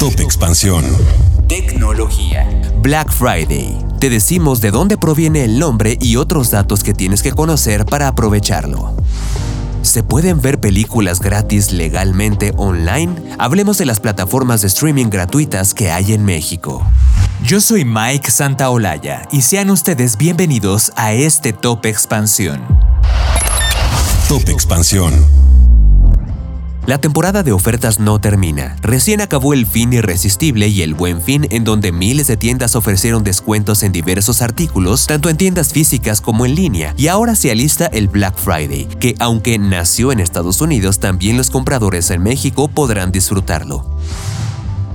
Top Expansión. Tecnología. Black Friday. Te decimos de dónde proviene el nombre y otros datos que tienes que conocer para aprovecharlo. ¿Se pueden ver películas gratis legalmente online? Hablemos de las plataformas de streaming gratuitas que hay en México. Yo soy Mike Santaolalla y sean ustedes bienvenidos a este Top Expansión. Top Expansión. La temporada de ofertas no termina. Recién acabó el fin irresistible y el buen fin en donde miles de tiendas ofrecieron descuentos en diversos artículos, tanto en tiendas físicas como en línea, y ahora se alista el Black Friday, que aunque nació en Estados Unidos, también los compradores en México podrán disfrutarlo.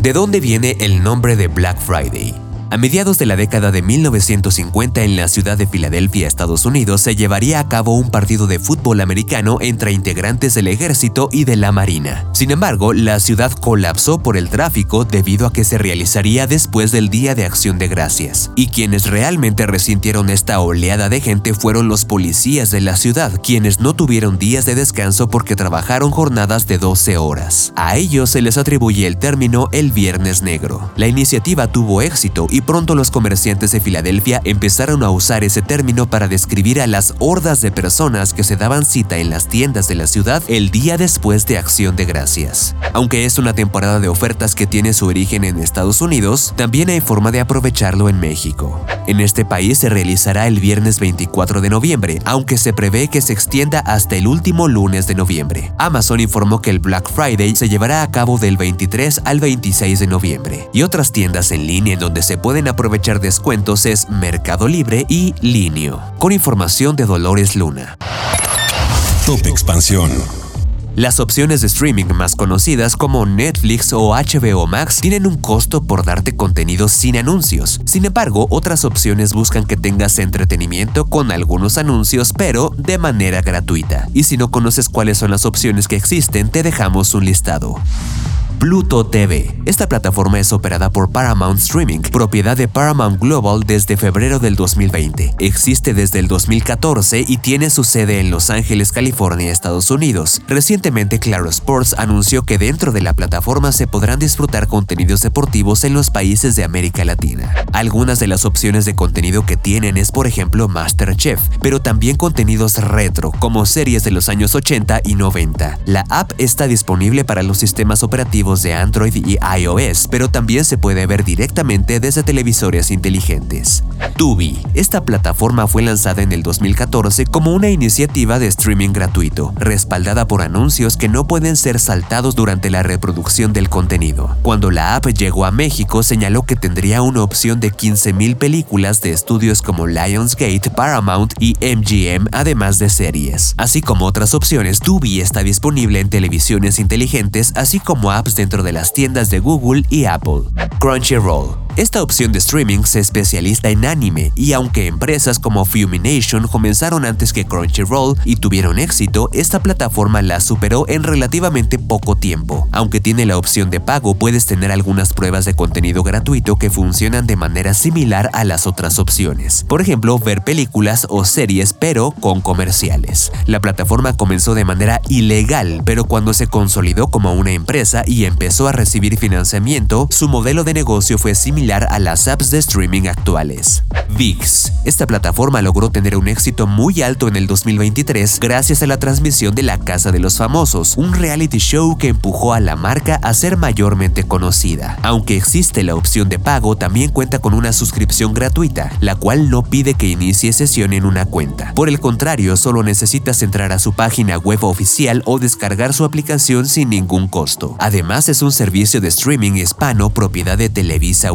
¿De dónde viene el nombre de Black Friday? A mediados de la década de 1950 en la ciudad de Filadelfia, Estados Unidos, se llevaría a cabo un partido de fútbol americano entre integrantes del ejército y de la marina. Sin embargo, la ciudad colapsó por el tráfico debido a que se realizaría después del Día de Acción de Gracias. Y quienes realmente resintieron esta oleada de gente fueron los policías de la ciudad, quienes no tuvieron días de descanso porque trabajaron jornadas de 12 horas. A ellos se les atribuye el término el Viernes Negro. La iniciativa tuvo éxito y pronto los comerciantes de Filadelfia empezaron a usar ese término para describir a las hordas de personas que se daban cita en las tiendas de la ciudad el día después de Acción de Gracias. Aunque es una temporada de ofertas que tiene su origen en Estados Unidos, también hay forma de aprovecharlo en México. En este país se realizará el viernes 24 de noviembre, aunque se prevé que se extienda hasta el último lunes de noviembre. Amazon informó que el Black Friday se llevará a cabo del 23 al 26 de noviembre, y otras tiendas en línea en donde se pueden aprovechar descuentos es Mercado Libre y Linio. Con información de Dolores Luna. Top Expansión. Las opciones de streaming más conocidas como Netflix o HBO Max tienen un costo por darte contenido sin anuncios. Sin embargo, otras opciones buscan que tengas entretenimiento con algunos anuncios, pero de manera gratuita. Y si no conoces cuáles son las opciones que existen, te dejamos un listado. Pluto TV. Esta plataforma es operada por Paramount Streaming, propiedad de Paramount Global desde febrero del 2020. Existe desde el 2014 y tiene su sede en Los Ángeles, California, Estados Unidos. Recientemente Claro Sports anunció que dentro de la plataforma se podrán disfrutar contenidos deportivos en los países de América Latina. Algunas de las opciones de contenido que tienen es por ejemplo MasterChef, pero también contenidos retro, como series de los años 80 y 90. La app está disponible para los sistemas operativos de Android y iOS, pero también se puede ver directamente desde televisores inteligentes. Tubi. Esta plataforma fue lanzada en el 2014 como una iniciativa de streaming gratuito, respaldada por anuncios que no pueden ser saltados durante la reproducción del contenido. Cuando la app llegó a México, señaló que tendría una opción de 15.000 películas de estudios como Lionsgate, Paramount y MGM, además de series. Así como otras opciones, Tubi está disponible en televisiones inteligentes, así como apps dentro de las tiendas de Google y Apple. Crunchyroll. Esta opción de streaming se especializa en anime y aunque empresas como Fumination comenzaron antes que Crunchyroll y tuvieron éxito, esta plataforma la superó en relativamente poco tiempo. Aunque tiene la opción de pago, puedes tener algunas pruebas de contenido gratuito que funcionan de manera similar a las otras opciones. Por ejemplo, ver películas o series pero con comerciales. La plataforma comenzó de manera ilegal, pero cuando se consolidó como una empresa y empezó a recibir financiamiento, su modelo de negocio fue similar a las apps de streaming actuales. VIX. Esta plataforma logró tener un éxito muy alto en el 2023 gracias a la transmisión de La Casa de los Famosos, un reality show que empujó a la marca a ser mayormente conocida. Aunque existe la opción de pago, también cuenta con una suscripción gratuita, la cual no pide que inicie sesión en una cuenta. Por el contrario, solo necesitas entrar a su página web oficial o descargar su aplicación sin ningún costo. Además, es un servicio de streaming hispano propiedad de Televisa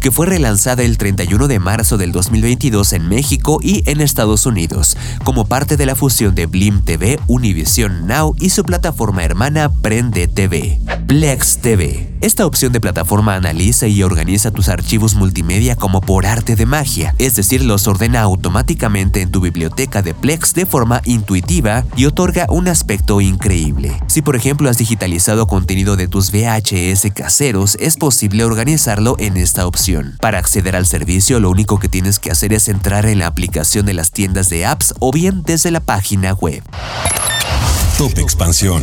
Que fue relanzada el 31 de marzo del 2022 en México y en Estados Unidos, como parte de la fusión de Blim TV, Univision Now y su plataforma hermana Prende TV. Plex TV. Esta opción de plataforma analiza y organiza tus archivos multimedia como por arte de magia, es decir, los ordena automáticamente en tu biblioteca de Plex de forma intuitiva y otorga un aspecto increíble. Si por ejemplo has digitalizado contenido de tus VHS caseros, es posible organizarlo en esta opción. Para acceder al servicio, lo único que tienes que hacer es entrar en la aplicación de las tiendas de apps o bien desde la página web. Top Expansión.